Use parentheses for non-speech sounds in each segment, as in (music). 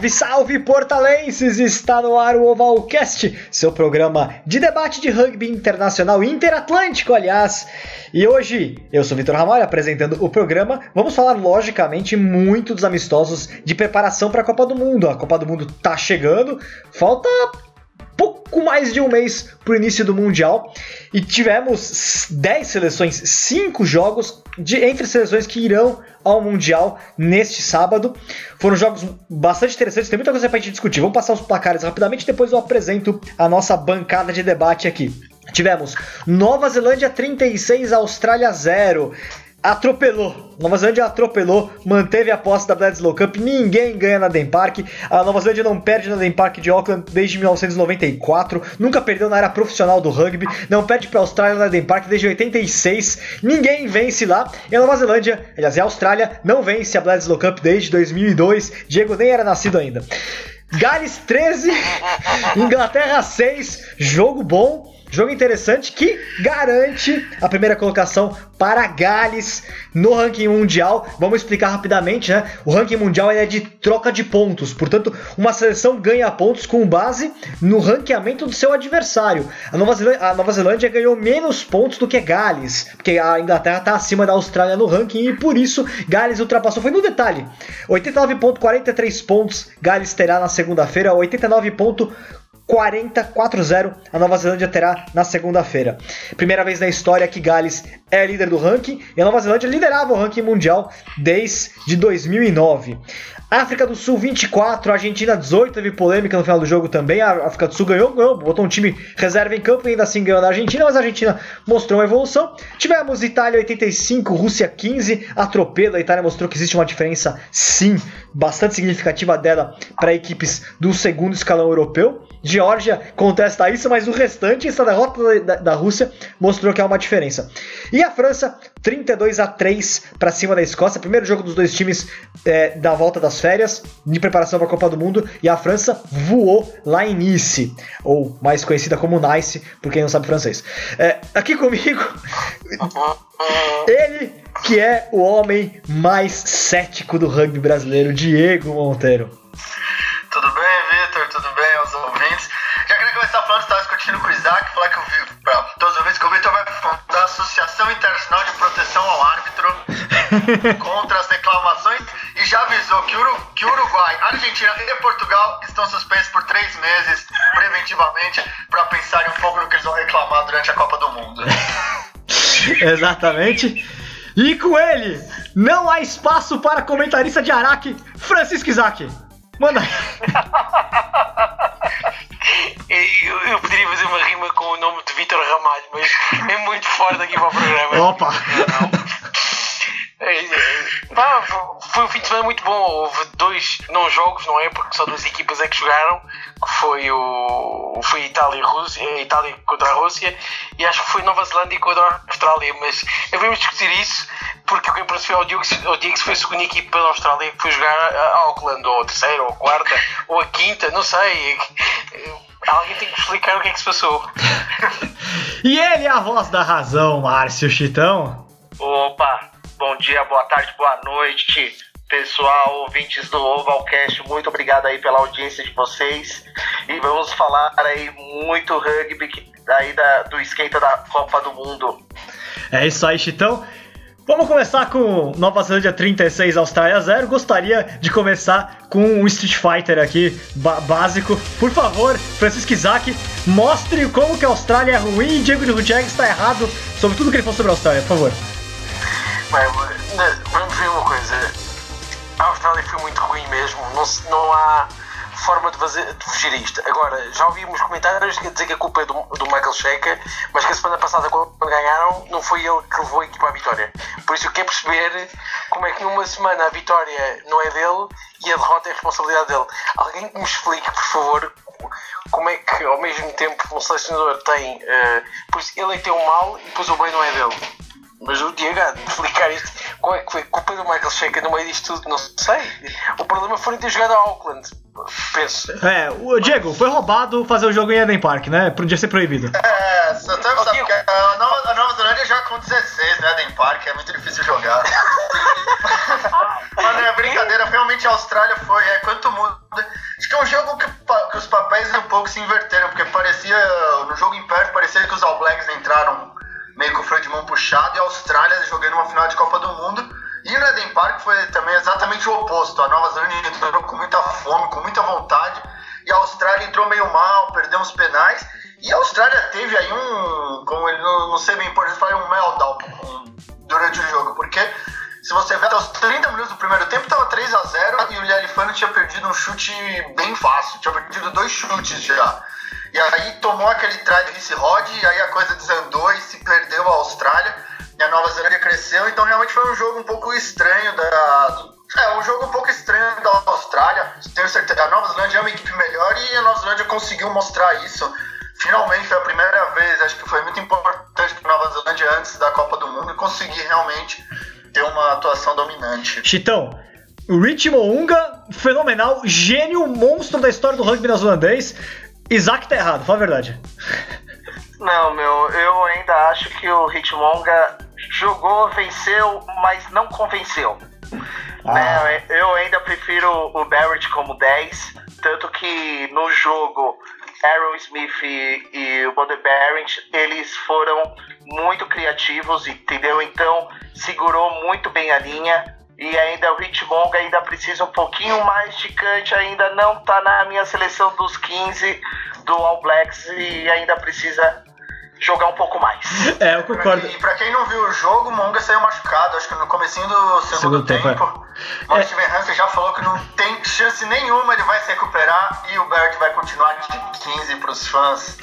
Salve, salve, portalenses! Está no ar o Ovalcast, seu programa de debate de rugby internacional interatlântico, aliás. E hoje, eu sou Vitor Ramalho apresentando o programa. Vamos falar, logicamente, muito dos amistosos de preparação para a Copa do Mundo. A Copa do Mundo tá chegando, falta pouco mais de um mês para o início do Mundial e tivemos 10 seleções, 5 jogos de, entre seleções que irão ao Mundial neste sábado. Foram jogos bastante interessantes, tem muita coisa para a gente discutir. Vamos passar os placares rapidamente, depois eu apresento a nossa bancada de debate aqui. Tivemos Nova Zelândia 36, Austrália 0 atropelou. Nova Zelândia atropelou, manteve a posse da Bledsoe Cup. Ninguém ganha na Den Park. A Nova Zelândia não perde na Den Park de Auckland desde 1994. Nunca perdeu na era profissional do rugby. Não perde para a Austrália na Den Park desde 86. Ninguém vence lá. E a Nova Zelândia, aliás, a Austrália, não vence a Bledsoe Cup desde 2002. Diego nem era nascido ainda. Gales 13, Inglaterra 6. Jogo bom. Jogo interessante que garante a primeira colocação para Gales no ranking mundial. Vamos explicar rapidamente, né? O ranking mundial é de troca de pontos, portanto, uma seleção ganha pontos com base no ranqueamento do seu adversário. A Nova, Zelândia, a Nova Zelândia ganhou menos pontos do que Gales, porque a Inglaterra está acima da Austrália no ranking e por isso Gales ultrapassou. Foi no detalhe: 89,43 pontos Gales terá na segunda-feira, 89,43 40-4-0 a Nova Zelândia terá na segunda-feira. Primeira vez na história que Gales é líder do ranking e a Nova Zelândia liderava o ranking mundial desde 2009. África do Sul 24, Argentina 18, teve polêmica no final do jogo também. A África do Sul ganhou, ganhou, botou um time reserva em campo e ainda assim ganhou da Argentina, mas a Argentina mostrou uma evolução. Tivemos Itália 85, Rússia 15, atropelo. A Itália mostrou que existe uma diferença, sim, bastante significativa dela para equipes do segundo escalão europeu. Geórgia contesta isso, mas o restante, essa derrota da, da, Rússia, mostrou que há uma diferença. E a França, 32 a 3 para cima da Escócia, primeiro jogo dos dois times é, da volta das férias, de preparação para a Copa do Mundo, e a França voou lá em Nice, ou mais conhecida como Nice, por quem não sabe francês. É, aqui comigo, (laughs) ele que é o homem mais cético do rugby brasileiro, Diego Monteiro. Tudo bem, Vitor? Tudo bem aos ouvintes? Já queria começar falando, estava discutindo com o Isaac, falar que eu vi, pra todos os ouvintes, que o Vitor vai fundar a Associação Internacional de Proteção ao Árbitro (laughs) contra as reclamações e já avisou que, Uru, que Uruguai, Argentina e Portugal estão suspensos por três meses, preventivamente, para pensarem um pouco no que eles vão reclamar durante a Copa do Mundo. (laughs) Exatamente. E com ele, não há espaço para comentarista de Araque, Francisco Isaac. Manda (laughs) eu, eu, poderia fazer uma rima com o nome de Vitor Ramalho, mas é muito fora daqui para o programa. Opa! É, é, pá, foi um fim de semana muito bom. Houve dois não jogos, não é? Porque só duas equipas é que jogaram. Que foi o foi Itália e Rússia, a Itália contra a Rússia e acho que foi Nova Zelândia contra a Austrália. Mas vamos discutir isso porque o que percebi ao Diego, ao Diego foi a segunda equipa da Austrália que foi jogar a Auckland, ou a terceira, ou a quarta, ou a quinta, não sei. Alguém tem que explicar o que é que se passou. (laughs) e ele é a voz da razão, Márcio Chitão. Opa, bom dia, boa tarde, boa noite, pessoal, ouvintes do Ovalcast, muito obrigado aí pela audiência de vocês. E vamos falar aí muito rugby aí da, do skate da Copa do Mundo. É isso aí, Chitão. Vamos começar com Nova Zelândia 36, Austrália 0. Gostaria de começar com um Street Fighter aqui, básico. Por favor, Francisco Isaac, mostre como que a Austrália é ruim e Diego Rutieg está errado sobre tudo que ele falou sobre a Austrália, por favor. Vamos ver uma coisa. A Austrália foi muito ruim mesmo. Não, não há forma de, fazer, de fugir a isto. Agora, já ouvimos comentários que dizer que a culpa é do, do Michael Checa, mas que a semana passada, quando ganharam, não foi ele que levou a equipa à vitória. Por isso eu quero perceber como é que numa semana a vitória não é dele e a derrota é a responsabilidade dele. Alguém que me explique, por favor, como é que ao mesmo tempo um selecionador tem. Uh, por isso ele é que tem o mal e depois o bem não é dele. Mas o Diego explicar isto. Qual é que foi culpa do Michael Checa no meio disto tudo? Não sei. O problema foi não ter jogado a Auckland. Penso. É, o Diego, foi roubado fazer o jogo em Eden Park, né? Podia ser proibido. É, só tem a Nova, a Nova Zelândia joga com 16 no Eden Park, é muito difícil jogar. Mas não é brincadeira, realmente a Austrália foi. É quanto mundo. Acho que é um jogo que, que os papéis um pouco se inverteram, porque parecia. No jogo em perto parecia que os All Blacks entraram meio com o freio de mão puxado Austrália jogando uma final de Copa do Mundo. E no Eden Park foi também exatamente o oposto. A Nova Zelândia entrou com muita fome, com muita vontade. E a Austrália entrou meio mal, perdeu os penais. E a Austrália teve aí um, como ele não, não sei bem por isso, falei um meltdown durante o jogo, porque se você ver até os 30 minutos do primeiro tempo, estava 3 a 0 e o Lelifano tinha perdido um chute bem fácil, tinha perdido dois chutes já. E aí tomou aquele try de Vice Rod, e aí a coisa desandou Chitão, o Rich Mounga, fenomenal, gênio, monstro da história do rugby neozelandês. Isaac tá errado, fala a verdade. Não, meu, eu ainda acho que o Hitmonga jogou, venceu, mas não convenceu. Ah. Né? Eu ainda prefiro o Barrett como 10, tanto que no jogo Aaron Smith e, e o Bode Barrett, eles foram muito criativos, entendeu? Então segurou muito bem a linha e ainda o Hitmonga ainda precisa um pouquinho mais de cante, ainda não tá na minha seleção dos 15 do All Blacks e ainda precisa jogar um pouco mais. É, eu concordo. E pra quem não viu o jogo, o Monga saiu machucado, acho que no comecinho do segundo, segundo tempo. tempo é. O Steven Hansen já falou que não tem chance nenhuma, ele vai se recuperar e o Bert vai continuar de 15 pros fãs.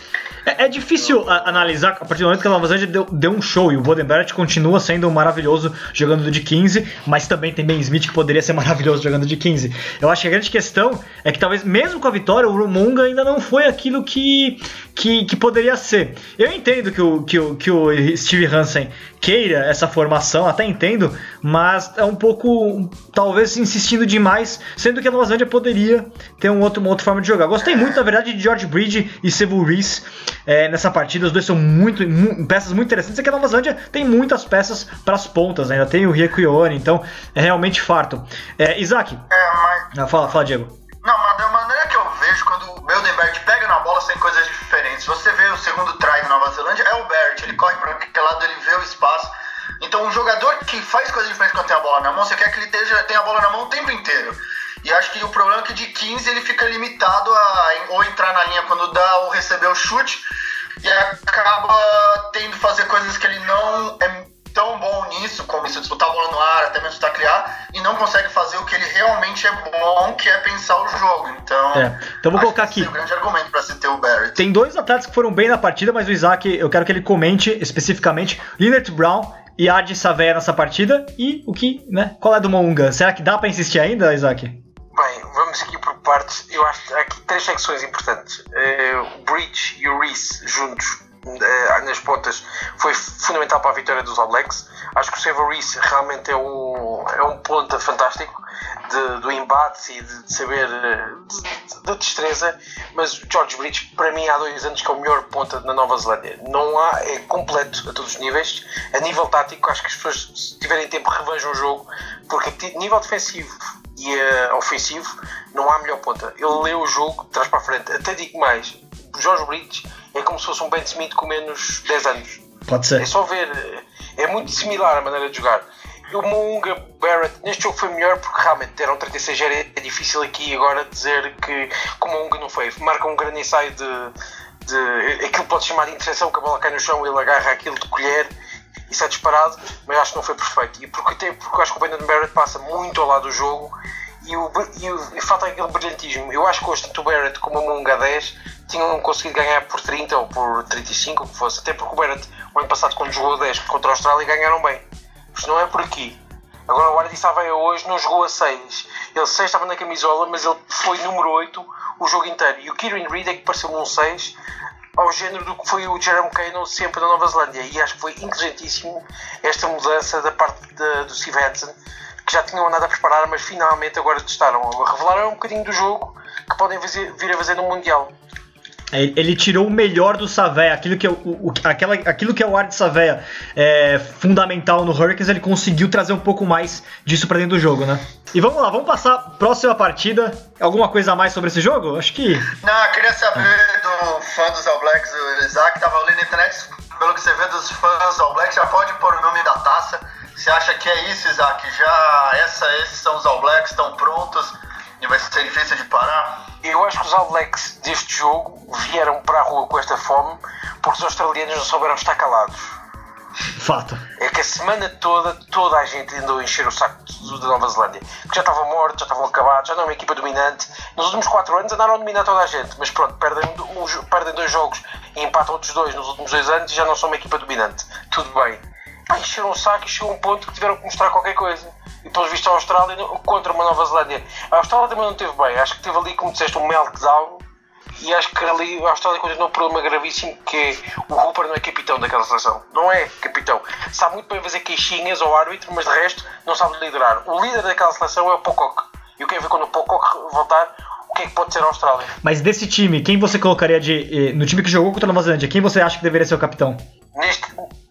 É, é difícil a, analisar a partir do momento que a Nova Zelândia deu, deu um show e o Bodenbert continua sendo maravilhoso jogando de 15, mas também tem Ben Smith que poderia ser (laughs) maravilhoso jogando de 15. Eu acho que a grande questão é que talvez mesmo com a vitória, o Rumunga ainda não foi aquilo que, que, que poderia ser. Eu entendo que o, que o, que o Steve Hansen queira essa formação, até entendo, mas é um pouco, talvez, insistindo demais, sendo que a Nova Zelândia poderia ter um outro, uma outra forma de jogar. Gostei muito, na verdade, de George Bridge e Sevu Reese é, nessa partida. Os dois são muito, mu peças muito interessantes. É que a Nova Zelândia tem muitas peças para as pontas, né? ainda tem o Rieko Ione, então é realmente farto. É, Isaac, é, mas... ah, fala, fala, Diego. Não, mas da maneira que eu vejo, quando o Beldenberg pega na bola, sem coisas diferentes. Você vê o segundo try da Nova Zelândia, é o Bert, ele corre para aquele lado, ele vê o espaço. Então, um jogador que faz coisas diferentes quando tem a bola na mão, você quer que ele tenha a bola na mão o tempo inteiro. E acho que o problema é que de 15 ele fica limitado a ou entrar na linha quando dá ou receber o chute e acaba tendo que fazer coisas que ele não é tão bom nisso, como isso, disputar a bola no ar, até mesmo criar, e não consegue fazer o que ele realmente é bom, que é pensar o jogo. Então, é. então vou colocar aqui. É um grande argumento para se ter o Barrett. Tem dois atletas que foram bem na partida, mas o Isaac, eu quero que ele comente especificamente. Leonard Brown e Adi Saveia nessa partida e o que, né? Qual é do Mounga? Será que dá para insistir ainda, Isaac? Bem, vamos aqui por partes. Eu acho que há aqui três secções importantes. Uh, o Bridge e o Reese juntos uh, nas pontas foi fundamental para a vitória dos All. Acho que o Trevor Reese realmente é um, é um ponta fantástico de, do embate e de, de saber da de, destreza, mas o George Bridge para mim há dois anos que é o melhor ponta na Nova Zelândia. Não há, é completo a todos os níveis. A nível tático, acho que as pessoas se tiverem tempo revejam o jogo, porque a nível defensivo e uh, ofensivo não há melhor ponta. Ele lê o jogo de trás para a frente. Até digo mais, o George Bridge é como se fosse um Ben Smith com menos 10 anos. Pode ser. É só ver, é muito similar a maneira de jogar. O Moonga Barrett neste jogo foi melhor porque realmente eram 36 é, é difícil aqui agora dizer que, como o Moonga não foi, marca um grande ensaio de, de aquilo pode chamar de interseção que a bola cai no chão e ele agarra aquilo de colher isso é disparado, mas acho que não foi perfeito. E porque, tem, porque acho que o Brandon Barrett passa muito ao lado do jogo e, o, e, o, e falta aquele brilhantismo. Eu acho que hoje tanto o Barrett como o Munga 10 tinham conseguido ganhar por 30 ou por 35, o que fosse. Até porque o Barrett, o ano passado, quando jogou 10 contra a Austrália, ganharam bem. Isto não é por aqui. Agora o Ardi Saveia hoje não jogou a 6. Ele 6 estava na camisola, mas ele foi número 8 o jogo inteiro. E o Kieran Reid é que pareceu um 6 ao género do que foi o Jerome Kano sempre na Nova Zelândia. E acho que foi inteligentíssimo esta mudança da parte de, do Steve Hansen, que já tinham andado a preparar, mas finalmente agora testaram. Revelaram um bocadinho do jogo que podem vir a fazer no Mundial. Ele tirou o melhor do Saveia, aquilo que é o, o, aquela, aquilo que é o ar de Saveia é, fundamental no Hurricanes, ele conseguiu trazer um pouco mais disso para dentro do jogo, né? E vamos lá, vamos passar próxima partida. Alguma coisa a mais sobre esse jogo? Acho que. Não, eu queria saber do fã dos All Blacks, o Isaac, tava ali na internet, pelo que você vê dos fãs All Blacks, já pode pôr o nome da taça. Você acha que é isso, Isaac? Já essa, esses são os All Blacks, estão prontos e vai ser difícil de parar? Eu acho que os All Blacks deste jogo vieram para a rua com esta fome porque os australianos não souberam estar calados. Fato. É que a semana toda, toda a gente andou a encher o saco da Nova Zelândia. Que já estavam mortos, já estavam acabados, já não é uma equipa dominante. Nos últimos 4 anos andaram a dominar toda a gente, mas pronto, perdem, um, perdem dois jogos e empatam outros dois nos últimos dois anos e já não são uma equipa dominante. Tudo bem. Pá, encheram o saco e chegou um ponto que tiveram que mostrar qualquer coisa. E depois visto a Austrália contra uma Nova Zelândia. A Austrália também não teve bem. Acho que teve ali, como disseste, um meltdown e acho que ali a Austrália continua um problema gravíssimo que é o Hooper não é capitão daquela seleção. Não é capitão. Sabe muito bem fazer queixinhas ao árbitro, mas de resto não sabe liderar. O líder daquela seleção é o Pocock. E eu quero ver quando o Pocock voltar o que é que pode ser a Austrália. Mas desse time, quem você colocaria de. No time que jogou contra a Nova Zelândia, quem você acha que deveria ser o capitão? Neste.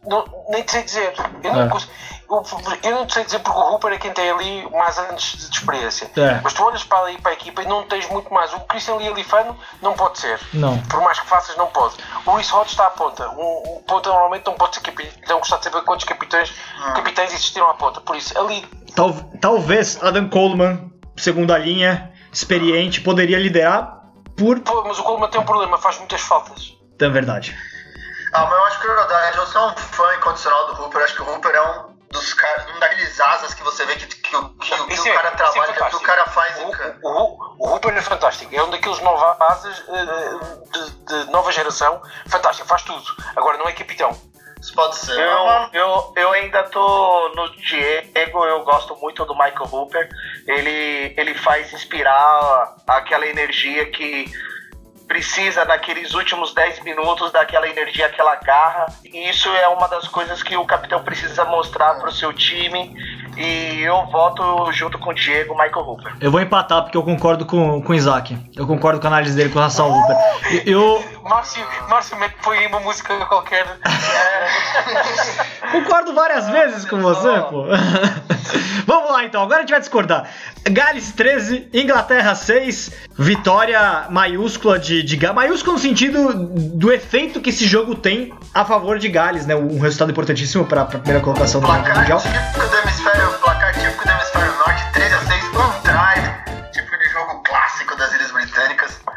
Não, nem sei dizer. Eu não, é. consigo, eu, não sei dizer porque o Hooper é quem tem ali mais anos de experiência. É. Mas tu olhas para, ali, para a equipa e não tens muito mais. O Christian Lialifano não pode ser. Não. Por mais que faças, não pode. O Reese Hodge está à ponta. O, o ponta normalmente não pode ser capitão. Gostar de saber quantos capitães, hum. capitães existiram à ponta. Por isso, ali. Tal, talvez Adam Coleman, segunda linha, experiente, poderia liderar por. Pô, mas o Coleman tem um problema, faz muitas faltas. É verdade. Ah, mas eu acho que verdade. Eu sou um fã incondicional do Hooper. Acho que o Hooper é um dos caras, um daqueles asas que você vê que, que, que, que, que o cara trabalha, é que o cara faz. O, o, o, o Hooper é fantástico. É um daqueles novos asas uh, de, de, nova geração. Fantástico, faz tudo. Agora não é capitão. Isso pode ser. Eu, eu, eu ainda tô no Diego, eu gosto muito do Michael Hooper. Ele, ele faz inspirar aquela energia que precisa naqueles últimos 10 minutos daquela energia, aquela garra. E isso é uma das coisas que o capitão precisa mostrar para o seu time. E eu voto junto com o Diego, Michael Hooper. Eu vou empatar porque eu concordo com, com o Isaac. Eu concordo com a análise dele com relação ao Hooper. Eu. (laughs) Márcio, Márcio põe uma música qualquer. (laughs) É... concordo várias vezes com você, pô. (laughs) Vamos lá então, agora a gente vai discordar. Gales 13, Inglaterra 6, vitória maiúscula de, de Gales. Maiúscula no sentido do efeito que esse jogo tem a favor de Gales, né? Um resultado importantíssimo para a primeira colocação do Mundial. Do hemisfério,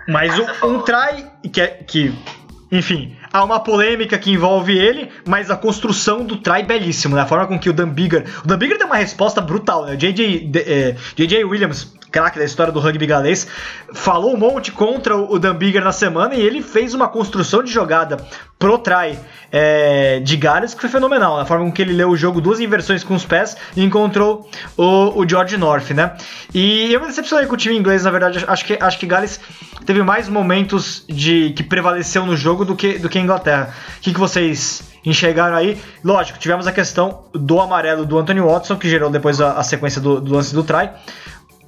Mas um, um try que, é, que enfim, há uma polêmica que envolve ele, mas a construção do try belíssimo, né? A forma com que o Dan Bigger. O Dan Bigger deu uma resposta brutal, né? O JJ, é, JJ Williams, craque da história do rugby galês, falou um monte contra o Dan Bigger na semana e ele fez uma construção de jogada pro try é, de Gales que foi fenomenal. Né? A forma com que ele leu o jogo, duas inversões com os pés e encontrou o, o George North, né? E eu me decepcionei com o time inglês, na verdade. Acho que, acho que Gales teve mais momentos de que prevaleceu no jogo do que, do que a Inglaterra. O que, que vocês enxergaram aí? Lógico, tivemos a questão do amarelo do Anthony Watson, que gerou depois a, a sequência do, do lance do try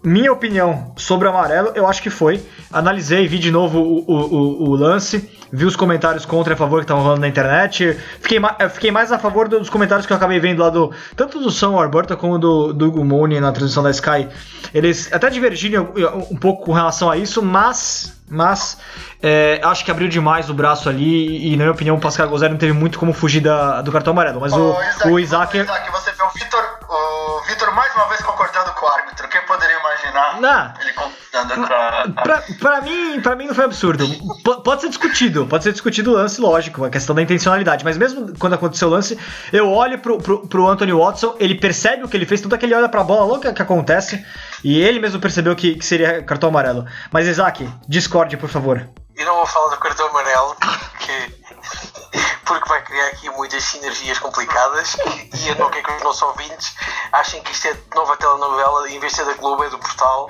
minha opinião sobre o amarelo, eu acho que foi. Analisei, vi de novo o, o, o lance, vi os comentários contra e a favor que estavam rolando na internet. Fiquei, fiquei mais a favor dos comentários que eu acabei vendo lá do. Tanto do Sam Warburton como do, do Mooney na transmissão da Sky. Eles até divergiram um pouco com relação a isso, mas. Mas é, acho que abriu demais o braço ali e, na minha opinião, o Pascal Gozé não teve muito como fugir da, do cartão amarelo. Mas o, Isaac, o Isaac. Isaac o Vitor, mais uma vez concordando com o árbitro. Quem poderia imaginar não. ele concordando com a. Pra, pra, mim, pra mim não foi absurdo. P pode ser discutido, pode ser discutido o lance, lógico, a questão da intencionalidade. Mas mesmo quando aconteceu o lance, eu olho pro, pro, pro Anthony Watson, ele percebe o que ele fez, tudo aquele olha pra bola louca que acontece. E ele mesmo percebeu que, que seria cartão amarelo. Mas Isaac, discorde, por favor. Eu não vou falar do cartão amarelo, porque, porque vai criar aqui muitas sinergias complicadas e eu não quero que os nossos ouvintes achem que isto é nova telenovela em vez de ser da Globo, é do portal.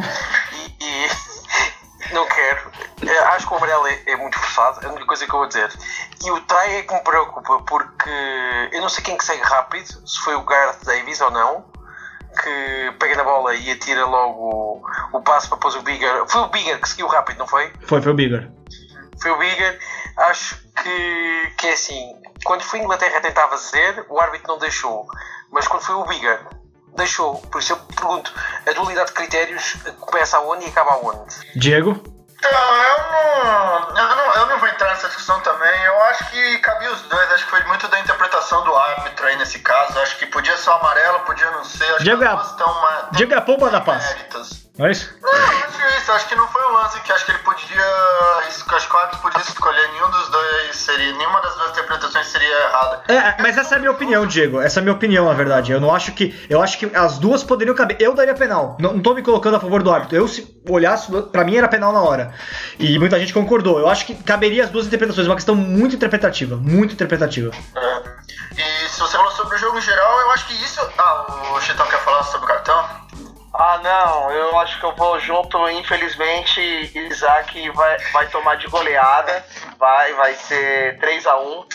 E, e (laughs) não quero. Acho que o amarelo é, é, muito forçado, é a única coisa que eu vou dizer. E o try é que me preocupa, porque eu não sei quem que segue rápido, se foi o Gareth Davis ou não que pega na bola e atira logo o, o passo para pôr o Bigger. Foi o Bigger que seguiu rápido, não foi? Foi, foi o Bigger. Foi o Bigger. Acho que, que é assim. Quando foi a Inglaterra tentar fazer, o árbitro não deixou. Mas quando foi o Bigger, deixou. Por isso eu pergunto: a dualidade de critérios começa aonde e acaba aonde? Diego? Eu não, eu, não, eu não vou entrar nessa discussão também. Eu acho que cabia os dois. Acho que foi muito da interpretação do árbitro aí nesse caso. Acho que podia ser o amarelo, podia não ser. Acho Diego que é as a- duas tão uma- tão Diego é a pomba da paz. méritos. Não é isso? Não, eu acho isso. Acho que não foi um lance que acho que ele podia. Acho que o podia escolher. Nenhum dos dois seria. Nenhuma das duas interpretações seria errada. É, mas essa é a minha opinião, Diego. Essa é a minha opinião, na verdade. Eu não acho que. Eu acho que as duas poderiam caber. Eu daria penal. Não, não tô me colocando a favor do árbitro. Eu, se olhasse, pra mim era penal na hora. E muita gente concordou. Eu acho que caberia as duas interpretações. Uma questão muito interpretativa. Muito interpretativa. É. E se você falou sobre o jogo em geral, eu acho que isso. Ah, o Chitão quer falar sobre o cartão? Ah, não, eu acho que eu vou junto, infelizmente, Isaac vai, vai tomar de goleada, vai, vai ser 3 a 1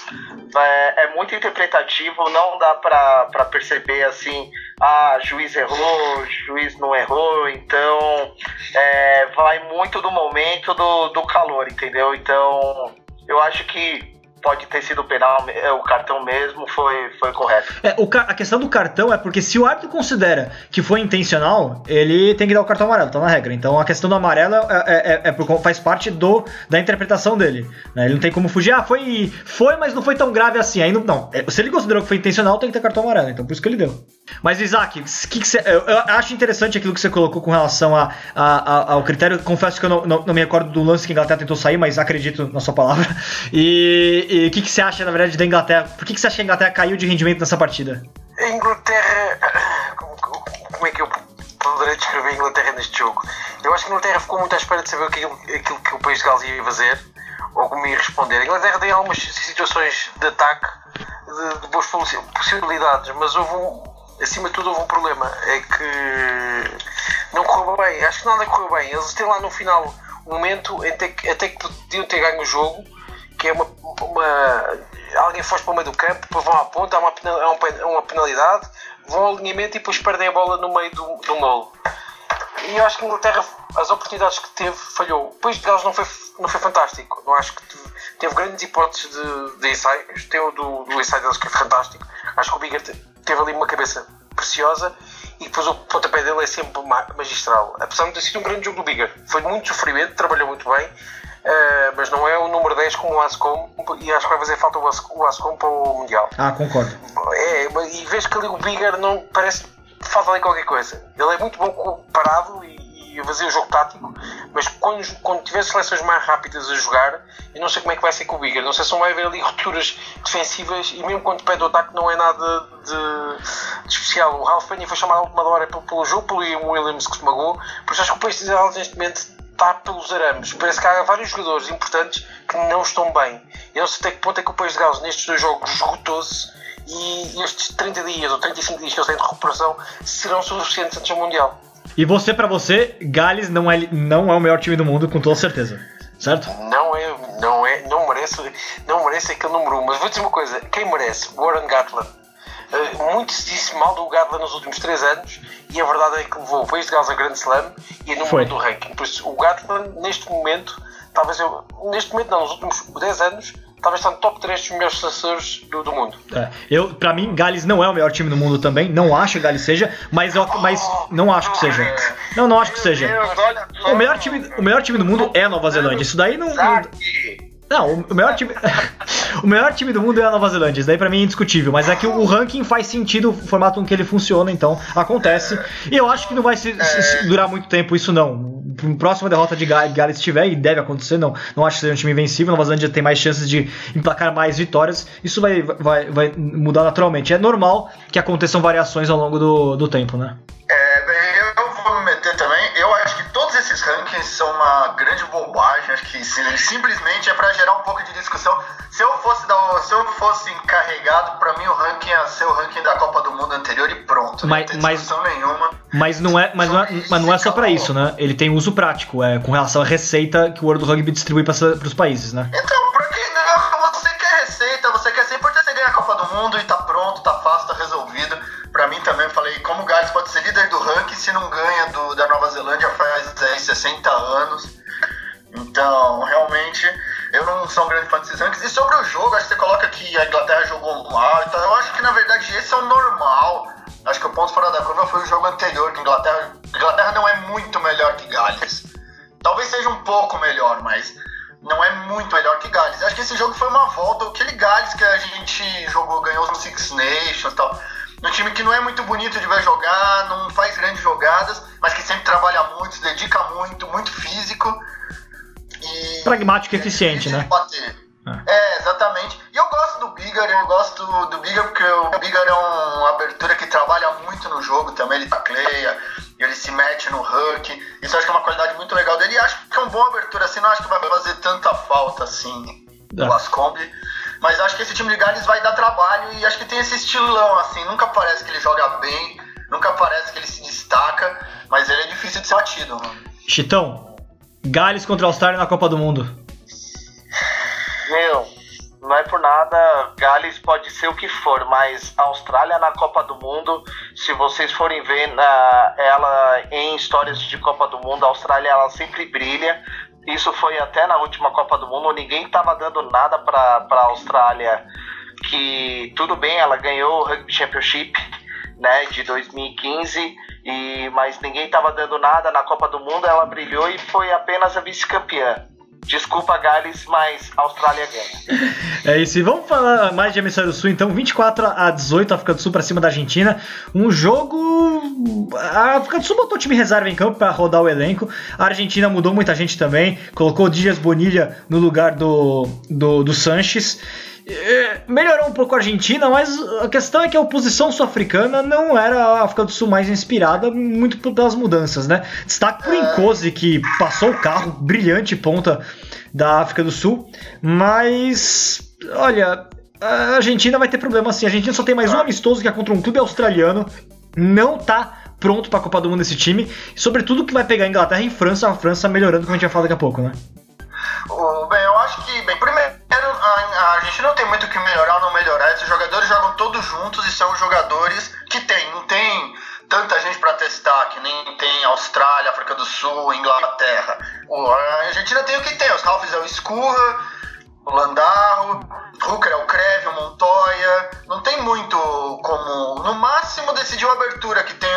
vai, É muito interpretativo, não dá pra perceber assim, ah, juiz errou, juiz não errou, então é, vai muito do momento do, do calor, entendeu? Então, eu acho que pode ter sido penal, é, o cartão mesmo foi, foi correto. É, o a questão do cartão é porque se o árbitro considera que foi intencional, ele tem que dar o cartão amarelo, tá na regra. Então a questão do amarelo é, é- é- é faz parte do, da interpretação dele. né? Ele não tem como fugir, ah, foi, foi, mas não foi tão grave assim. Aí não, não. É, se ele considerou que foi intencional, tem que ter cartão amarelo. Então por isso que ele deu. Mas Isaac, que que você- eu, eu acho interessante aquilo que você colocou com relação a, a- a- ao critério. Confesso que eu não, não- não me recordo do lance que a Inglaterra tentou sair, mas acredito na sua palavra. E o que, você acha, na verdade, da Inglaterra? Por que, que você acha que a Inglaterra caiu de rendimento nessa partida? Inglaterra. Como, é que eu poderei descrever a Inglaterra neste jogo? Eu acho que a Inglaterra ficou muito à espera de saber aquilo, aquilo que o país de Gales ia fazer ou como ia responder. A Inglaterra tem algumas situações de ataque de, de boas possi- possibilidades, mas houve um, acima de tudo houve um problema. É que não correu bem. Acho que nada correu bem. Eles têm lá no final um momento até que, até que podiam ter ganho o jogo, que é uma, uma- alguém foge para o meio do campo, depois vão à ponta, há uma, há um há uma penalidade, vão ao alinhamento e depois perdem a bola no meio do, do molo. E eu acho que a Inglaterra, as oportunidades que teve, falhou. País de Gales não foi, não foi fantástico. Não acho que teve, teve grandes hipóteses de, de ensaios. Tem o do, do ensaio deles que é fantástico. Acho que o Bigger teve ali uma cabeça preciosa e depois o pontapé dele é sempre ma- magistral. Apesar de não ter sido um grande jogo do Bigger. Foi muito sofrimento, trabalhou muito bem. eh, mas não é o número 10 como o Ascom e acho que vai fazer falta o As- o Ascom para o Mundial. Ah, concordo. É, e vês que ali o Bigger não parece que falta ali qualquer coisa. Ele é muito bom parado e, e a fazer o jogo tático, mas quando, quando tiver seleções mais rápidas a jogar, eu não sei como é que vai ser com o Bigger. Não sei se não vai haver ali rupturas defensivas e mesmo quando pede o ataque não é nada de, de especial. O Ralph Penny foi chamado à última hora pelo, pelo jogo, pelo Ian Williams que se esmagou, por isso acho que o país de Gales neste momento está pelos arames. Parece que há vários jogadores importantes que não estão bem. Eu não sei até que ponto é que o país de Gales nestes dois jogos esgotou-se e estes 30 dias ou 35 dias que eles têm de recuperação serão suficientes antes do Mundial. E você, pra você, Gales não é, não é o melhor time do mundo, com toda certeza. Certo? Não é, não é, não merece, não merece aquele número 1. Um. Mas vou dizer uma coisa: quem merece? Warren Gatland. Uh, muito se disse mal do Gatland nos últimos 3 anos e a verdade é que levou o país de Gales a grande slam e a número Foi. um do ranking. Por isso, o Gatland, neste momento, talvez eu, neste momento não, nos últimos 10 anos, talvez está no top 3 dos melhores seleçores do, do mundo. É. Eu, pra mim, Gales não é o melhor time do mundo também. Não acho que Gales seja, mas, eu, mas não acho que seja. Não, não acho que seja. Deus, olha. O melhor time, o melhor time do mundo é a Nova Zelândia. Isso daí não. não não, o melhor time. (laughs) o melhor time do mundo é a Nova Zelândia. Isso daí pra mim é indiscutível. Mas é que o ranking faz sentido o formato com que ele funciona, então acontece. E eu acho que não vai se- se- se durar muito tempo isso, não. Próxima derrota de Ga- Gales tiver, e deve acontecer, não, não acho que seja um time invencível. A Nova Zelândia tem mais chances de emplacar mais vitórias. Isso vai, vai, vai mudar naturalmente. É normal que aconteçam variações ao longo do, do tempo, né? É, esses rankings são uma grande bobagem. Acho que sim- simplesmente é pra gerar um pouco de discussão. Se eu fosse, dar, se eu fosse encarregado, pra mim o ranking ia ser o ranking da Copa do Mundo anterior e pronto. Mas- não tem mas- discussão nenhuma. Mas não é, mas não é, mas não é só pra isso, né? Ele tem uso prático, é com relação à receita que o World Rugby distribui para os países, né? Então, pra que não? Você quer receita, você quer ser importante, você ganha a Copa do Mundo e tá se não ganha do, da Nova Zelândia faz aí, 60 anos. Então, realmente, eu não sou um grande fã desses rankings. E sobre o jogo, acho que você coloca que a Inglaterra jogou mal. Então, eu acho que na verdade esse é o normal. Acho que o ponto fora da curva foi o jogo anterior, que a Inglaterra, Inglaterra não é muito melhor que Gales. Talvez seja um pouco melhor, mas não é muito melhor que Gales. Acho que esse jogo foi uma volta. Aquele Gales que a gente jogou, ganhou os Six Nations e tal. Um time que não é muito bonito de ver jogar, não faz grandes jogadas, mas que sempre trabalha muito, se dedica muito, muito físico. E Pragmático e eficiente, né? É. é, exatamente. E eu gosto do Bigger, eu gosto do Bigger porque o Bigger é uma abertura que trabalha muito no jogo também, ele tacleia, ele se mete no hook. Isso eu acho que é uma qualidade muito legal dele. E acho que é uma boa abertura assim, não acho que vai fazer tanta falta assim é. o Lascombe. Mas acho que esse time de Gales vai dar trabalho e acho que tem esse estilão, assim. Nunca parece que ele joga bem, nunca parece que ele se destaca, mas ele é difícil de ser batido. Mano. Chitão, Gales contra a Austrália na Copa do Mundo. Meu, não é por nada, Gales pode ser o que for, mas a Austrália na Copa do Mundo, se vocês forem ver na, ela em histórias de Copa do Mundo, a Austrália ela sempre brilha. Isso foi até na última Copa do Mundo, ninguém estava dando nada para a Austrália. Que tudo bem, ela ganhou o Rugby Championship né, de 2015, e, mas ninguém estava dando nada na Copa do Mundo, ela brilhou e foi apenas a vice-campeã. Desculpa, Gales, mas a Austrália ganha. É isso. E vamos falar mais de Hemisfério Sul, então. 24 a 18, África do Sul para cima da Argentina. Um jogo. A África do Sul botou o time reserva em campo para rodar o elenco. A Argentina mudou muita gente também. Colocou Dias Bonilha no lugar do, do, do Sanches. É, melhorou um pouco a Argentina, mas a questão é que a oposição sul-africana não era a África do Sul mais inspirada, muito pelas mudanças, né? Destaque o Incosi, que passou o carro, brilhante ponta da África do Sul, mas olha, a Argentina vai ter problema assim. A Argentina só tem mais um amistoso que é contra um clube australiano, não tá pronto para a Copa do Mundo esse time, sobretudo que vai pegar Inglaterra e França, a França melhorando, como a gente vai falar daqui a pouco, né? bem, eu acho que, bem, primeiro a, a gente não tem muito o que melhorar ou não melhorar. Esses jogadores jogam todos juntos e são jogadores que tem, não tem tanta gente para testar, que nem tem Austrália, África do Sul, Inglaterra. A Argentina tem o que tem, os Ralphs é o Escurra, o Landarro, Hooker é o Creve, o Montoya. Não tem muito como. No máximo decidiu a abertura, que tem,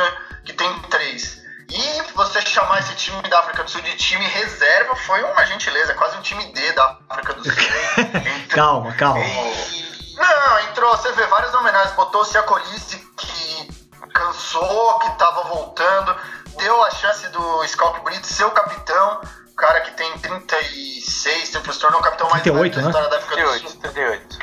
que tem três. E você chamar esse time da África do Sul de time reserva foi uma gentileza, quase um time D da África do Sul. (laughs) calma, calma. E... Não, entrou, você vê várias homenagens, botou o Siacolisse que cansou, que tava voltando, deu a chance do Scott Brito ser o capitão, o cara que tem 36, se tornou o capitão mais 38, velho da história da África 38, do Sul. 38.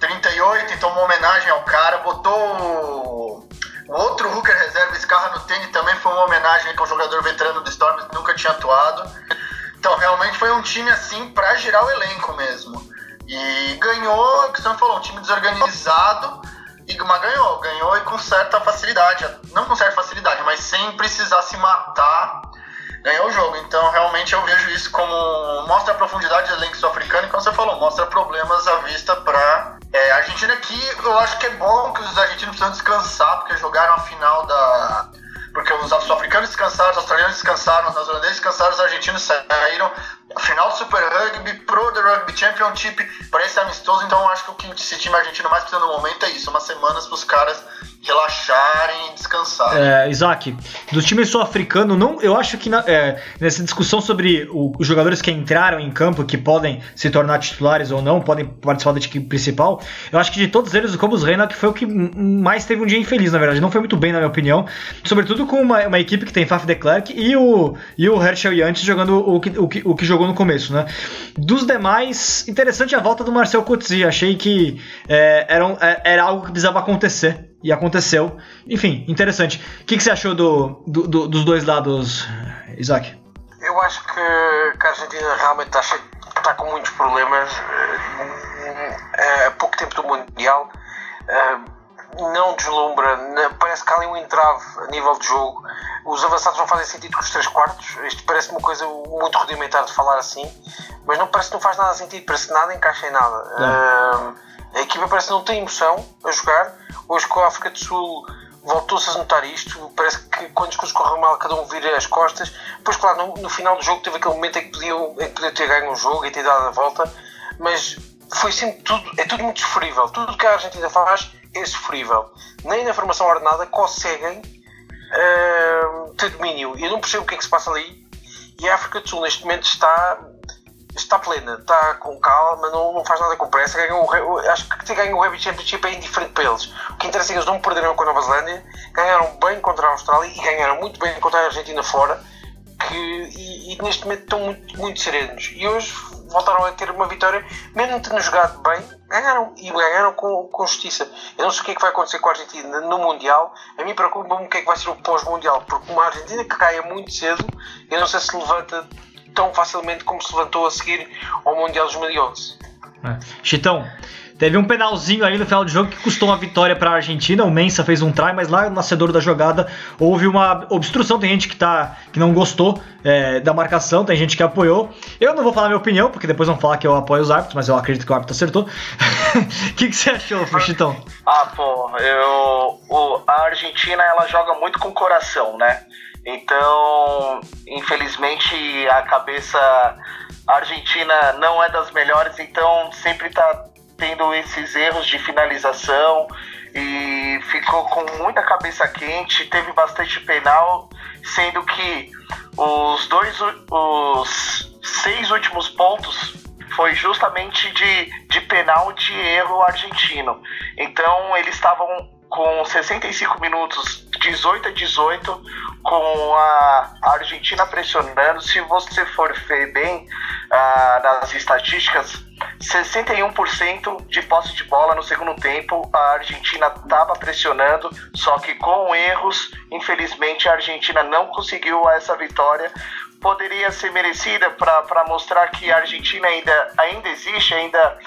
38, então uma homenagem ao cara, botou outro hooker reserva, Scarra no tênis, também foi uma homenagem para um jogador veterano do Storm nunca tinha atuado. Então, realmente foi um time assim para girar o elenco mesmo. E ganhou, o que você falou, um time desorganizado, e, mas ganhou, ganhou e com certa facilidade. Não com certa facilidade, mas sem precisar se matar, ganhou o jogo. Então, realmente, eu vejo isso como. mostra a profundidade do elenco sul-africano e, como você falou, mostra problemas à vista para é, a Argentina aqui, eu acho que é bom que os argentinos precisam descansar, porque jogaram a final da. Porque os sul-africanos descansaram, os australianos descansaram, os neozelandeses descansaram, os argentinos saíram. Final Super Rugby, Pro The Rugby Championship, para esse amistoso. Então, acho que o que esse time argentino mais precisa no momento é isso: umas semanas para os caras relaxarem e descansarem. É, Isaac, do time sul-africano, não, eu acho que na, é, nessa discussão sobre o, os jogadores que entraram em campo, que podem se tornar titulares ou não, podem participar da equipe principal, eu acho que de todos eles, o Cobus Reina que foi o que mais teve um dia infeliz, na verdade. Não foi muito bem, na minha opinião. Sobretudo com uma, uma equipe que tem Faf de Klerk e o, e o Herschel Yantes jogando o que, o, que, o que jogou no começo, né? Dos demais, interessante a volta do Marcel Coetzee. Achei que é, era, um, é, era algo que precisava acontecer e aconteceu. Enfim, interessante. O que, que você achou do, do, do, dos dois lados, Isaac? Eu acho que, que a Argentina realmente está, está com muitos problemas. Há pouco tempo do Mundial, eh, não deslumbra, parece que há ali um entrave a nível de jogo. Os avançados não fazem sentido com os 3 quartos. Isto parece uma coisa muito rudimentar de falar assim, mas não parece que não faz nada sentido, parece que nada encaixa em nada. Uh, a equipa parece que não tem emoção a jogar Hoje com a África do Sul voltou-se a notar isto. Parece que quando as coisas correm mal, cada um vira as costas. Pois, claro, no, no, final do jogo teve aquele momento em que podiam, em que podia ter ganho um jogo e ter dado a volta, mas foi sempre tudo, é tudo muito sofrível. Tudo que a Argentina faz é sofrível. Nem na formação ordenada conseguem uh, ter domínio. Eu não percebo o que é que se passa ali. E a África do Sul, neste momento, está está plena, está com calma, não, não faz nada com pressa. O, acho que ter ganho o Rugby Championship é indiferente para eles. O que interessa é que eles não perderam com a Nova Zelândia, ganharam bem contra a Austrália e ganharam muito bem contra a Argentina fora. Que, e, e neste momento estão muito, muito serenos. E hoje voltaram a ter uma vitória, mesmo tendo jogado bem, ganharam e ganharam com, com justiça. Eu não sei o que é que vai acontecer com a Argentina no Mundial. A mim preocupa-me o que é que vai ser o pós-Mundial, porque uma Argentina que caia muito cedo, eu não sei se levanta tão facilmente como se levantou a seguir ao Mundial 2011. É. Chitão, teve um penalzinho aí no final do jogo que custou uma vitória para a Argentina. O Mensa fez um try, mas lá no nascedor da jogada houve uma obstrução. Tem gente que, tá, que não gostou é, da marcação, tem gente que apoiou. Eu não vou falar minha opinião, porque depois vão falar que eu apoio os árbitros, mas eu acredito que o árbitro acertou. (laughs) O que, que, você achou, Chitão? Ah, pô, eu, o, a Argentina ela joga muito com coração, né? Então, infelizmente, a cabeça argentina não é das melhores, então sempre está tendo esses erros de finalização e ficou com muita cabeça quente, teve bastante penal, sendo que os dois os seis últimos pontos foi justamente de, de penal de erro argentino. Então eles estavam com 65 minutos, 18 a 18, com a Argentina pressionando. Se você for ver bem ah, nas estatísticas, 61% de posse de bola no segundo tempo, a Argentina estava pressionando, só que com erros, infelizmente a Argentina não conseguiu essa vitória. Poderia ser merecida para mostrar que a Argentina ainda, ainda existe, ainda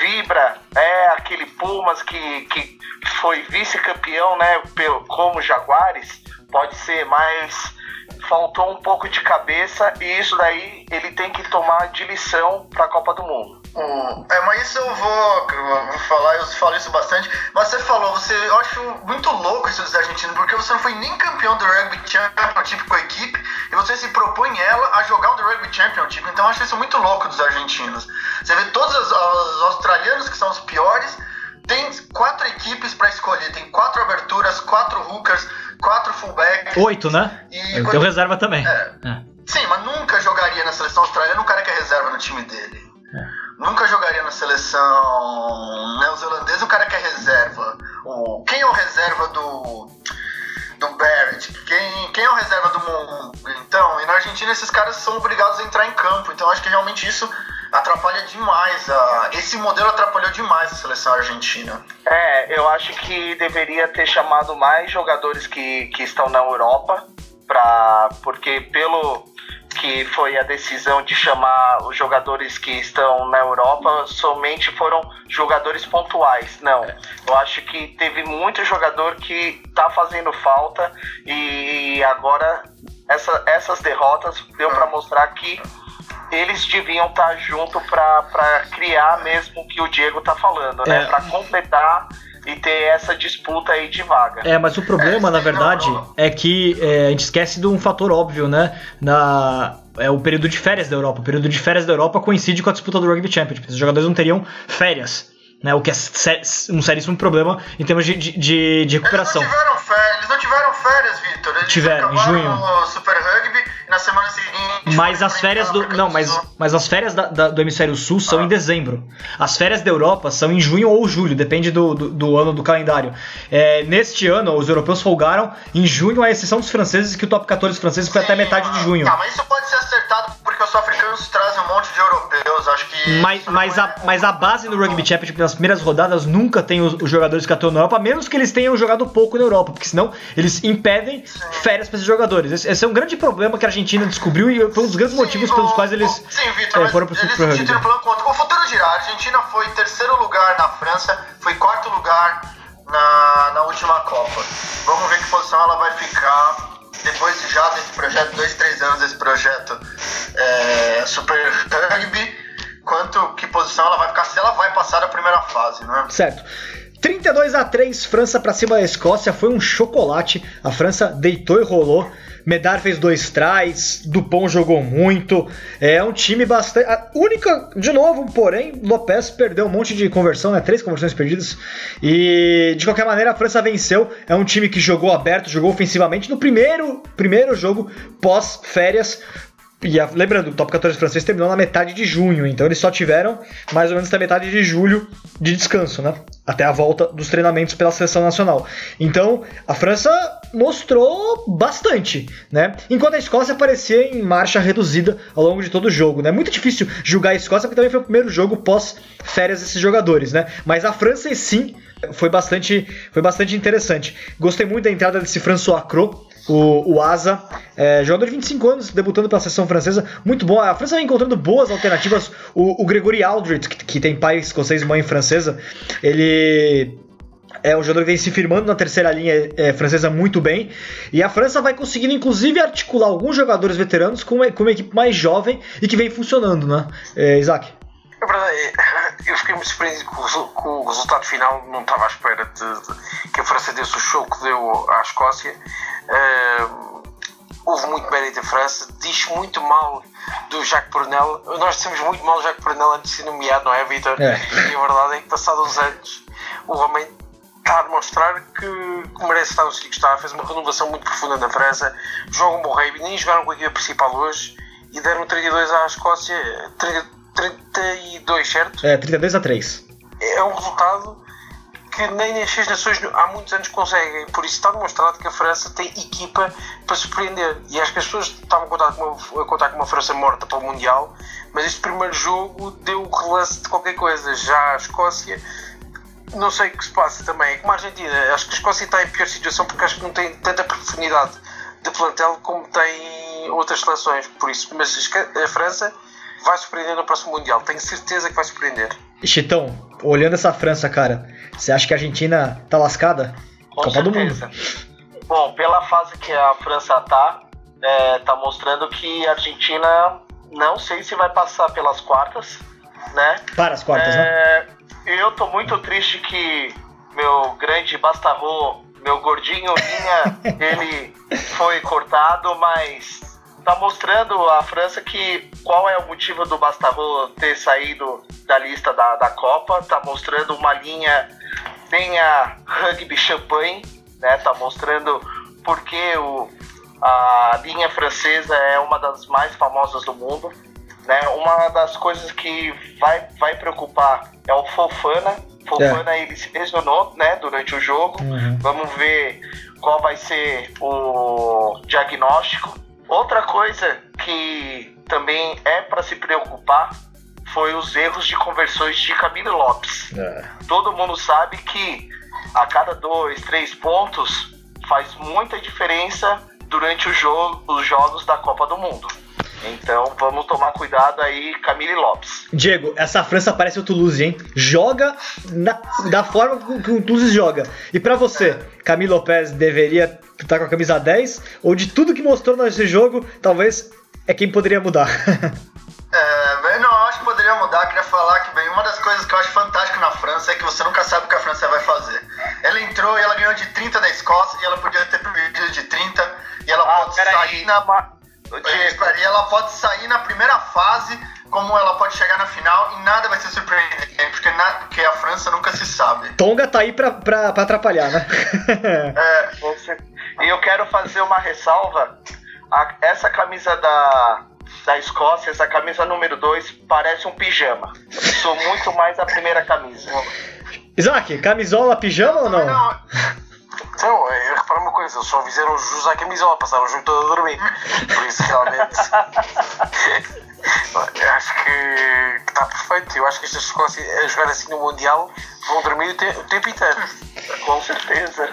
vibra, é aquele Pumas que, que foi vice-campeão, né, pelo, como Jaguares, pode ser, mas faltou um pouco de cabeça e isso daí ele tem que tomar de lição para a Copa do Mundo. Hum, é, mas isso eu vou, eu vou falar, eu falo isso bastante. Mas você falou, você, eu acho muito louco isso dos argentinos, porque você não foi nem campeão do Rugby Championship com a equipe e você se propõe ela a jogar o Rugby Championship. Então eu acho isso muito louco dos argentinos. Você vê todos os, os australianos que são os piores, tem quatro equipes para escolher, tem quatro aberturas, quatro hookers, quatro fullbacks. Oito, né? E quando... reserva também. É. É. Sim, mas nunca jogaria na seleção australiana um cara que é reserva no time dele. É. Nunca jogaria na seleção neozelandesa o cara que é reserva. O, quem é o reserva do, do Barrett? Quem, quem é o reserva do Mon? Então, e na Argentina esses caras são obrigados a entrar em campo. Então acho que realmente isso atrapalha demais. A, esse modelo atrapalhou demais a seleção argentina. É, eu acho que deveria ter chamado mais jogadores que, que estão na Europa, pra, porque pelo que foi a decisão de chamar os jogadores que estão na Europa somente foram jogadores pontuais. Não, eu acho que teve muito jogador que está fazendo falta e agora essa, essas derrotas deu para mostrar que eles deviam estar tá junto para criar mesmo o que o Diego está falando, né? É. Para completar e ter essa disputa aí de vaga. É, mas o problema, é, na verdade, é que é, a gente esquece de um fator óbvio, né? Na, é o período de férias da Europa. O período de férias da Europa coincide com a disputa do Rugby Championship. Os jogadores não teriam férias. Né, o que é um seríssimo problema em termos de, de, de recuperação. Eles não tiveram férias, eles não tiveram férias Vitor. Tiveram, em junho. Super na semana seguinte. Mas as férias do. Não, mas, mas as férias da, da, do Hemisfério Sul são ah. em dezembro. As férias da Europa são em junho ou julho, depende do, do, do ano do calendário. É, neste ano, os europeus folgaram em junho, à exceção dos franceses, que o top 14 franceses foi Sim, até metade de junho. Tá, mas isso pode ser acertado porque os sul-africanos trazem um monte de europeus, acho que. Mas, mas, a, mas a base no Rugby Championship nas primeiras rodadas nunca tem os, os jogadores que atuam na Europa, a menos que eles tenham jogado pouco na Europa, porque senão eles impedem Sim. férias para esses jogadores. Esse, esse, é um grande problema que a Argentina descobriu e foi um dos grandes Sim, motivos pelos quais eles Sim, Victor, é, foram para o Super Rugby. O futuro girar. A Argentina foi terceiro lugar na França, foi quarto lugar na, na última Copa. Vamos ver que posição ela vai ficar depois já desse projeto, dois, três anos desse projeto é, Super Rugby, quanto que posição ela vai ficar, se ela vai passar da primeira fase, né? Certo. 32 a 3 França para cima da Escócia foi um chocolate. A França deitou e rolou. Medar fez dois tries, Dupont jogou muito. É um time bastante. A única, de novo, porém, Lopes perdeu um monte de conversão, né? Três conversões perdidas. E de qualquer maneira, a França venceu. É um time que jogou aberto, jogou ofensivamente no primeiro, primeiro jogo pós-férias e a, lembrando, o top 14 francês terminou na metade de junho, então eles só tiveram mais ou menos até metade de julho de descanso, né? Até a volta dos treinamentos pela seleção nacional. Então, a França mostrou bastante, né? Enquanto a Escócia parecia em marcha reduzida ao longo de todo o jogo, né? Muito difícil julgar a Escócia porque também foi o primeiro jogo pós férias desses jogadores, né? Mas a França sim foi bastante, foi bastante interessante. Gostei muito da entrada desse François Cros, o, o Asa, é, jogador de 25 anos, debutando pela seleção francesa, muito bom. A França vem encontrando boas alternativas. O, o Gregory Aldrit, que, que tem pai escocês e mãe francesa, ele é um jogador que vem se firmando na terceira linha é, francesa muito bem. E a França vai conseguindo, inclusive, articular alguns jogadores veteranos com uma, com uma equipe mais jovem e que vem funcionando, né? É, Isaac? É verdade, é, eu fiquei muito surpreendido com, com, o resultado final, não estava à espera de, de, que a França desse o show que deu à Escócia. Uh, houve muito mérito da França, diz muito mal do Jacques Brunel. Nós dissemos muito mal do Jacques Brunel antes de ser nomeado, não é, Vitor? É. E a verdade é que, passados uns anos, o homem está a demonstrar que, que merece estar no sítio que está. Fez uma renovação muito profunda na França, joga um bom rugby, nem jogaram com a equipa principal hoje e deram 32 à Escócia. 32, certo? É, 32 a 3. É um resultado que nem as seis nações há muitos anos conseguem. Por isso está demonstrado que a França tem equipa para surpreender. E acho que as pessoas estavam a contar com uma, a contar com uma França morta para o Mundial, mas este primeiro jogo deu o relance de qualquer coisa. Já a Escócia, não sei o que se passa também. É como a Argentina, acho que a Escócia está em pior situação porque acho que não tem tanta profundidade de plantel como tem outras seleções. Por isso, mas a França vai surpreender no próximo Mundial. Tenho certeza que vai surpreender. Chitão, olhando essa França, cara, você acha que a Argentina tá lascada? Com Copa certeza. do Mundo. Bom, pela fase que a França tá, é, tá mostrando que a Argentina não sei se vai passar pelas quartas, né? Para as quartas, né? é, né? Eu tô muito triste que meu grande Bastarro, meu gordinho Linha, (laughs) ele foi cortado, mas tá mostrando a França que qual é o motivo do Bastarro ter saído da lista da, da Copa, tá mostrando uma linha bem a rugby champanhe, né? Tá mostrando porque o, a linha francesa é uma das mais famosas do mundo. Né? Uma das coisas que vai, vai preocupar é o Fofana. Fofana é. ele se lesionou né, durante o jogo. Uhum. Vamos ver qual vai ser o diagnóstico Outra coisa que também é para se preocupar foi os erros de conversões de Camilo Lopes. É. Todo mundo sabe que a cada dois, três pontos faz muita diferença durante o jogo, os jogos da Copa do Mundo. Então vamos tomar cuidado aí, Camille Lopes. Diego, essa França parece o Toulouse, hein? Joga na, da forma que o Toulouse joga. E para você. Camille Lopes deveria estar com a camisa 10? Ou de tudo que mostrou nesse jogo, talvez é quem poderia mudar? (laughs) é, não, eu acho que poderia mudar. Queria falar que, bem, uma das coisas que eu acho fantástico na França é que você nunca sabe o que a França vai fazer. Ela entrou e ela ganhou de 30 da Escócia e ela podia ter perdido de 30 e ela ah, pode sair aí. na e ela pode sair na primeira fase, como ela pode chegar na final e nada vai ser surpreendente, porque, na, porque a França nunca se sabe. Tonga tá aí pra, pra, pra atrapalhar, né? (laughs) é. E eu quero fazer uma ressalva. A, essa camisa da, da Escócia, essa camisa número 2, parece um pijama. Sou muito mais a primeira camisa. Isaac, camisola, pijama ou não? Não, então, repara uma coisa, eles só fizeram jus à camisola, passaram o jogo todo a dormir. Por isso, realmente. (laughs) acho que, está perfeito. Eu acho que esta Escócia a jogar assim no Mundial vão dormir o, te o tempo inteiro. Com certeza.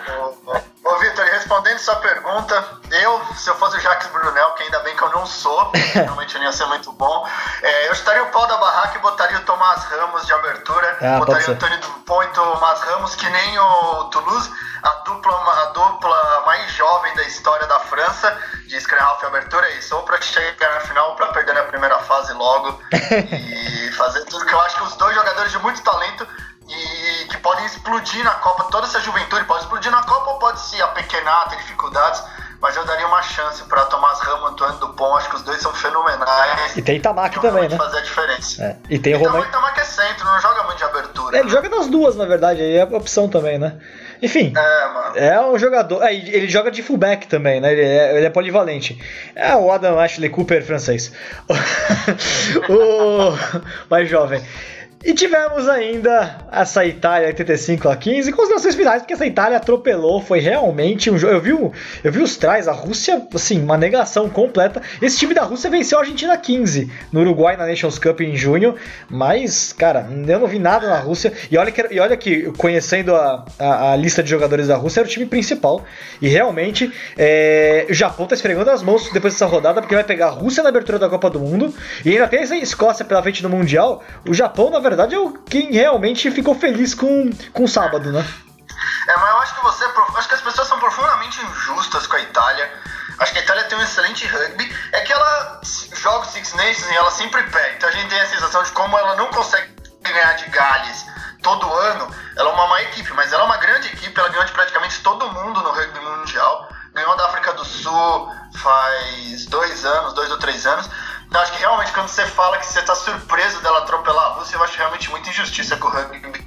Ô, Vitor, respondendo sua pergunta, eu, se eu fosse o Jacques Brunel, que ainda bem que eu não sou, (laughs) realmente não ia ser muito bom, é, eu estaria o pau da barraca e botaria o Tomás Ramos de abertura, ah, botaria o Antônio Dupont e Tomás Ramos, que nem o Toulouse, a dupla, a dupla mais jovem da história da França, de Screnhoff e abertura, é isso, ou para chegar na final ou para perder na primeira fase logo (laughs) e fazer tudo que eu acho que os dois jogadores de muito talento e que podem explodir na Copa, toda essa juventude pode explodir na Copa ou pode se apequenar, ter dificuldades, mas eu daria uma chance para Tomás Ramos, Antônio Dupont, acho que os dois são fenomenais. E tem Itamaki também, né? fazer a diferença. É. E tem o Romain... Itamaki é centro, não joga muito de abertura. É, ele joga nas duas, na verdade, aí é a opção também, né? Enfim, É, mano. é um jogador. É, ele joga de fullback também, né? Ele é, ele é polivalente. É o Adam Ashley Cooper francês. (laughs) o mais jovem. E tivemos ainda essa Itália 85 a 15, considerações finais, porque essa Itália atropelou, foi realmente um jogo. Eu vi, eu vi os trás, a Rússia, assim, uma negação completa. Esse time da Rússia venceu a Argentina 15 no Uruguai na Nations Cup em junho, mas, cara, eu não vi nada na Rússia. E olha que, e olha que conhecendo a, a, a lista de jogadores da Rússia, era o time principal. E realmente, é, o Japão tá esfregando as mãos depois dessa rodada, porque vai pegar a Rússia na abertura da Copa do Mundo, e ainda tem essa Escócia pela frente no Mundial. O Japão, na verdade, é o quem realmente ficou feliz com, com o sábado, né? É, mas eu acho que você. é Acho que as pessoas são profundamente injustas com a Itália. Acho que a Itália tem um excelente rugby. É que ela joga o Six Nations e ela sempre perde. Então a gente tem a sensação de como ela não consegue ganhar de Gales todo ano. Ela é uma má equipe, mas ela é uma grande equipe. Ela ganhou de praticamente todo mundo no rugby mundial. Ganhou da África do Sul faz dois anos, dois ou três anos. Então, acho que realmente quando você fala que você tá surpreso dela atropelar a Rússia, eu acho realmente muita injustiça com o rugby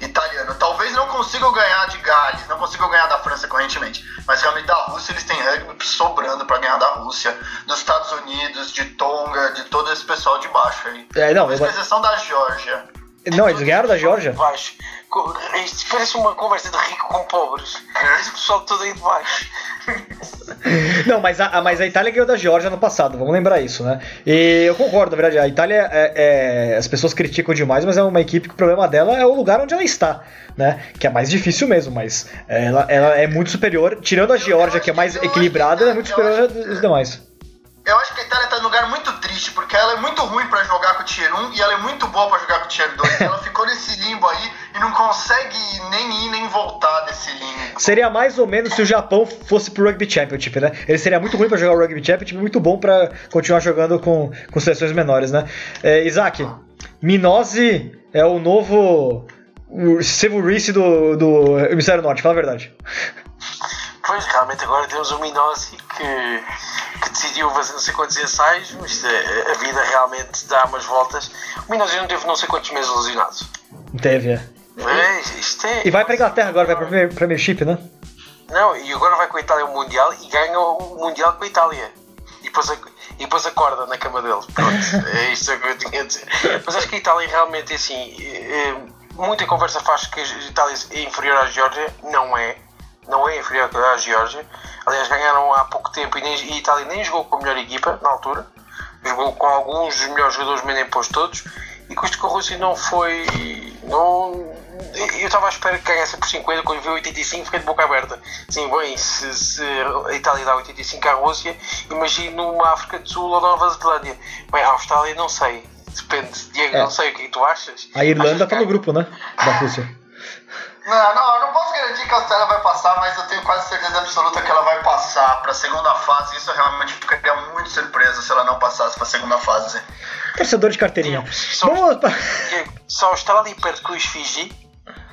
italiano. Talvez não consigam ganhar de Gales, não consigam ganhar da França correntemente, mas realmente da Rússia eles têm rugby sobrando pra ganhar da Rússia, dos Estados Unidos, de Tonga, de todo esse pessoal de baixo aí. É, não, Com eu- exceção da Geórgia. não, eles ganharam da Geórgia. Baixo. Parece uma conversa de rico com pobres. Esse pessoal todo aí de baixo. (laughs) Não, mas a, mas a Itália ganhou da Geórgia no passado, vamos lembrar isso, né? E eu concordo, na verdade, a Itália, é, é- as pessoas criticam demais, mas é uma equipe que o problema dela é o lugar onde ela está, né? Que é mais difícil mesmo, mas ela, ela é muito superior, tirando a Geórgia, que é mais equilibrada, ela é muito superior aos demais. Eu acho que a Itália tá num lugar muito triste, porque ela é muito ruim pra jogar com o Tier 1 e ela é muito boa pra jogar com o Tier 2. ela ficou nesse limbo aí e não consegue nem ir nem voltar desse limbo. Seria mais ou menos se o Japão fosse pro Rugby Championship, né? Ele seria muito ruim pra jogar o Rugby Championship, muito bom pra continuar jogando com, com seleções menores, né? É, Isaac, Minose é o novo o Severice do, do Hemisfério Norte, fala a verdade. Pois, realmente agora temos o Minosi que, que decidiu fazer não sei quantos ensaios, mas isto é- a vida realmente dá umas voltas. O Minosi não teve não sei quantos meses lesionado. Teve, é. É, isto é. E vai pra Inglaterra agora, vai pra Premier- Premiership, né? Não, e agora vai com a Itália ao Mundial e ganha o Mundial com a Itália. E depois, ac- e depois acorda na cama dele. Pronto, (laughs) é isto que eu tinha a dizer. Mas acho que a Itália realmente, assim, é- é- muita conversa faz que a Itália é inferior à Geórgia. Não é. Não é inferior à Geórgia. Aliás, ganharam há pouco tempo e, nem, e a Itália nem jogou com a melhor equipa na altura. Jogou com alguns dos melhores jogadores, mas nem pôs todos. E com isto com a Rússia não foi. Não, eu estava à espera que ganhasse por 50, quando vi 85 fiquei de boca aberta. Sim, bem, se, se a Itália dá 85 à Rússia, imagino uma África do Sul ou Nova Zelândia. Bem, a Austrália não sei. Depende, Diego, É. não sei o que tu achas. A Irlanda tá que- no grupo, né? Da Rússia. (laughs) Não, não, eu não posso garantir que a Austrália vai passar, mas eu tenho quase certeza absoluta que ela vai passar pra segunda fase. Isso eu realmente ficaria muito surpreso se ela não passasse pra segunda fase. Torcedor de carteirinha. Só- Vamos se a Austrália perde com os Fiji,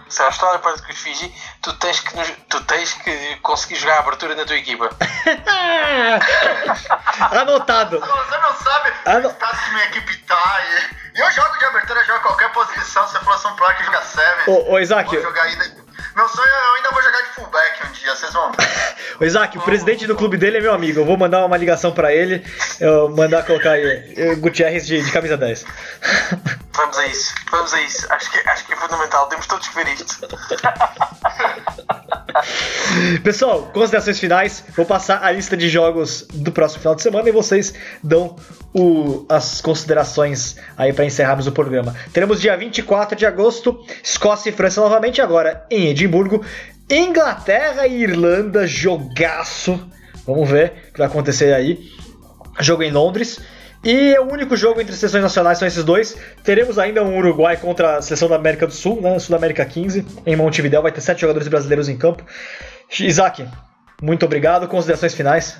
se a Austrália perde com os Fiji, tu tens que, tu tens que conseguir jogar a abertura na tua equipa. (laughs) Anotado. Você não sabe Ah, o que minha equipe tá. E e eu jogo de abertura, eu jogo qualquer posição. Se for um player que joga 7, Ô, ô Isaac, vou jogar ainda. Meu sonho é eu ainda vou jogar de fullback um dia, vocês vão ver. (laughs) ô Isaac, o presidente do clube dele é meu amigo. Eu vou mandar uma ligação pra ele. Eu mandar colocar aí eh, Gutierrez de, de camisa 10. Vamos a isso, vamos a isso. Acho que, acho que é fundamental, temos todos que ver isto. (laughs) Pessoal, considerações finais. Vou passar a lista de jogos do próximo final de semana e vocês dão o- as considerações aí para encerrarmos o programa. Teremos dia 24 de agosto, Escócia e França novamente, agora em Edimburgo. Inglaterra e Irlanda, jogaço. Vamos ver o que vai acontecer aí. Jogo em Londres. E o único jogo entre seleções nacionais são esses dois. Teremos ainda um Uruguai contra a seleção da América do Sul, né? Sul América 15, em Montevideo. Vai ter sete jogadores brasileiros em campo. Isaac, muito obrigado. Considerações finais.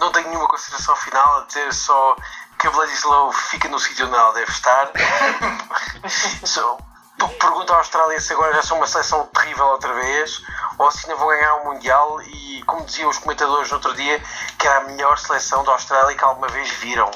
Não tenho nenhuma consideração final a dizer só que a Vladislau fica no sítio onde ela deve estar. (laughs) Só- p- Pergunto à Austrália se agora já são uma seleção terrível outra vez ou se ainda vão ganhar o Mundial e, como diziam os comentadores no outro dia, que era a melhor seleção da Austrália que alguma vez viram.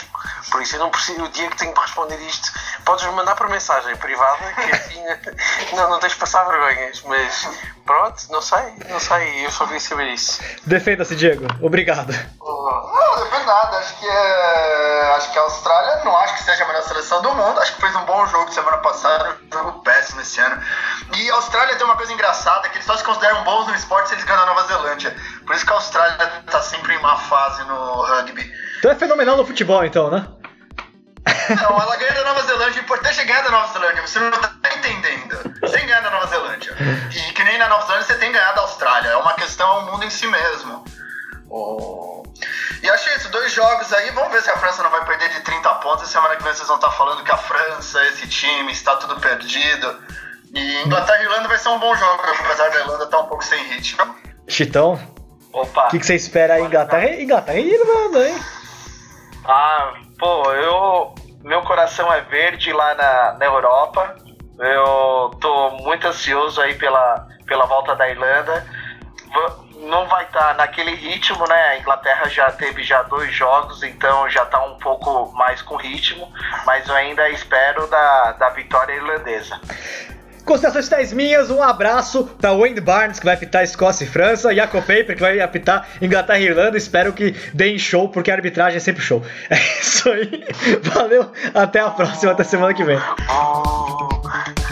Por isso eu não preciso, o dia que tenho que responder isto podes mandar por mensagem privada que assim (laughs) não, não tens de passar vergonhas, mas pronto, não sei, não sei, eu só queria saber isso. Defenda-se, Diego. Obrigado. Não, não defendo nada. Acho que é. Acho que a Austrália não acho que seja a melhor seleção do mundo. Acho que fez um bom jogo semana passada, um jogo péssimo esse ano. E a Austrália tem uma coisa engraçada, que eles só se consideram bons no esporte se eles ganham a Nova Zelândia. Por isso que a Austrália tá sempre em má fase no rugby. Então é fenomenal no futebol, então, né? Não, ela ganha da Nova Zelândia. O importante é ganhar da Nova Zelândia. Você não tá entendendo. Você tem ganhar da Nova Zelândia. E que nem na Nova Zelândia você tem ganhado da Austrália. É uma questão, um mundo em si mesmo. Oh. E achei isso, dois jogos aí. Vamos ver se a França não vai perder de 30 pontos. Semana que vem vocês vão estar falando que a França, esse time, está tudo perdido. E Inglaterra e Irlanda vai ser um bom jogo, apesar da Irlanda estar um pouco sem ritmo. Chitão, Opa. o que, que você espera aí, Inglaterra? Inglaterra e Irlanda, hein? Ah, pô, eu. Meu coração é verde lá na, na Europa. Eu tô muito ansioso aí pela, pela volta da Irlanda. Não vai estar naquele ritmo, né? A Inglaterra já teve já dois jogos, então já tá um pouco mais com ritmo, mas eu ainda espero da, da vitória irlandesa. Considerações tais minhas, um abraço para Wayne Barnes, que vai apitar Escócia e França, Jacob Paper, que vai apitar Inglaterra e Irlanda. Espero que deem show, porque a arbitragem é sempre show. (laughs) É isso aí. Valeu, até a próxima, até semana que vem. Oh.